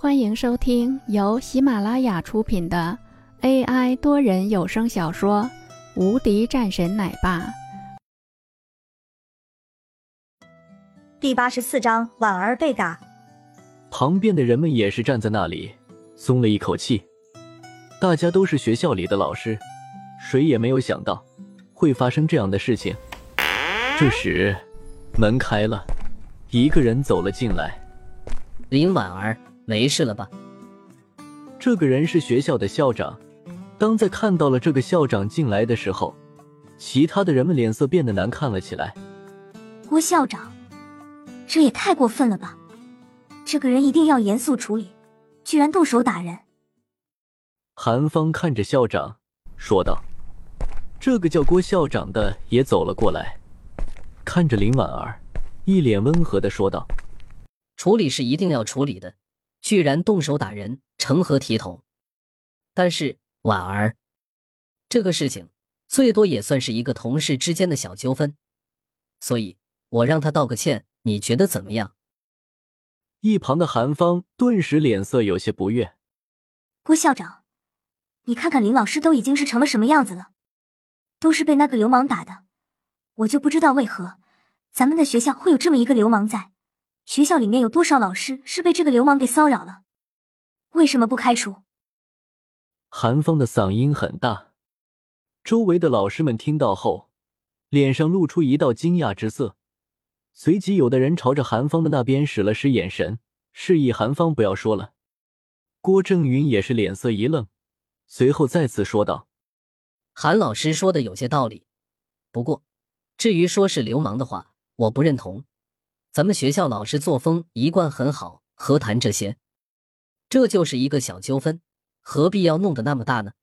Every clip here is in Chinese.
欢迎收听由喜马拉雅出品的 AI 多人有声小说《无敌战神奶爸》第八十四章：婉儿被打。旁边的人们也是站在那里，松了一口气。大家都是学校里的老师，谁也没有想到会发生这样的事情。这时，门开了，一个人走了进来。林婉儿。没事了吧？这个人是学校的校长。当在看到了这个校长进来的时候，其他的人们脸色变得难看了起来。郭校长，这也太过分了吧！这个人一定要严肃处理，居然动手打人。韩芳看着校长说道：“这个叫郭校长的也走了过来，看着林婉儿，一脸温和的说道：‘处理是一定要处理的。’”居然动手打人，成何体统？但是婉儿，这个事情最多也算是一个同事之间的小纠纷，所以我让他道个歉，你觉得怎么样？一旁的韩芳顿时脸色有些不悦。郭校长，你看看林老师都已经是成了什么样子了，都是被那个流氓打的，我就不知道为何咱们的学校会有这么一个流氓在。学校里面有多少老师是被这个流氓给骚扰了？为什么不开除？韩风的嗓音很大，周围的老师们听到后，脸上露出一道惊讶之色，随即有的人朝着韩风的那边使了使眼神，示意韩方不要说了。郭正云也是脸色一愣，随后再次说道：“韩老师说的有些道理，不过至于说是流氓的话，我不认同。”咱们学校老师作风一贯很好，何谈这些？这就是一个小纠纷，何必要弄得那么大呢？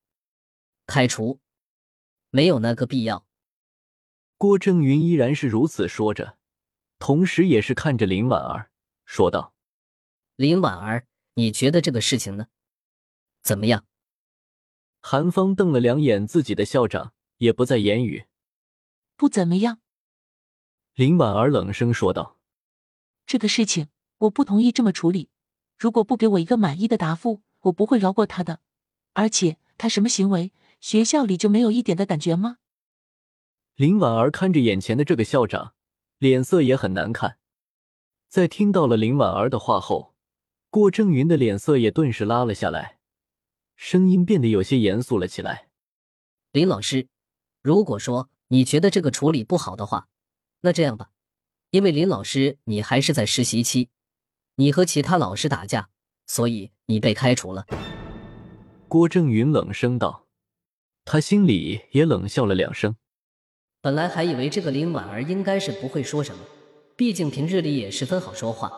开除，没有那个必要。郭正云依然是如此说着，同时也是看着林婉儿说道：“林婉儿，你觉得这个事情呢？怎么样？”韩芳瞪了两眼自己的校长，也不再言语。不怎么样。林婉儿冷声说道。这个事情我不同意这么处理，如果不给我一个满意的答复，我不会饶过他的。而且他什么行为，学校里就没有一点的感觉吗？林婉儿看着眼前的这个校长，脸色也很难看。在听到了林婉儿的话后，郭正云的脸色也顿时拉了下来，声音变得有些严肃了起来。林老师，如果说你觉得这个处理不好的话，那这样吧。因为林老师，你还是在实习期，你和其他老师打架，所以你被开除了。郭正云冷声道，他心里也冷笑了两声。本来还以为这个林婉儿应该是不会说什么，毕竟平日里也十分好说话，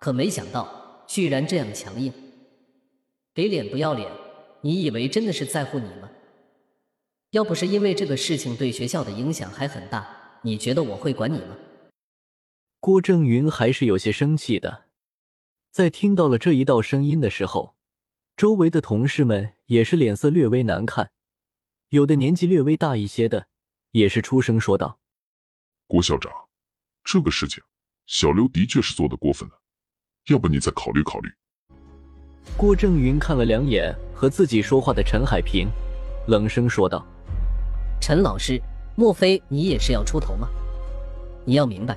可没想到居然这样强硬，给脸不要脸！你以为真的是在乎你吗？要不是因为这个事情对学校的影响还很大，你觉得我会管你吗？郭正云还是有些生气的，在听到了这一道声音的时候，周围的同事们也是脸色略微难看，有的年纪略微大一些的也是出声说道：“郭校长，这个事情小刘的确是做的过分了，要不你再考虑考虑。”郭正云看了两眼和自己说话的陈海平，冷声说道：“陈老师，莫非你也是要出头吗？你要明白。”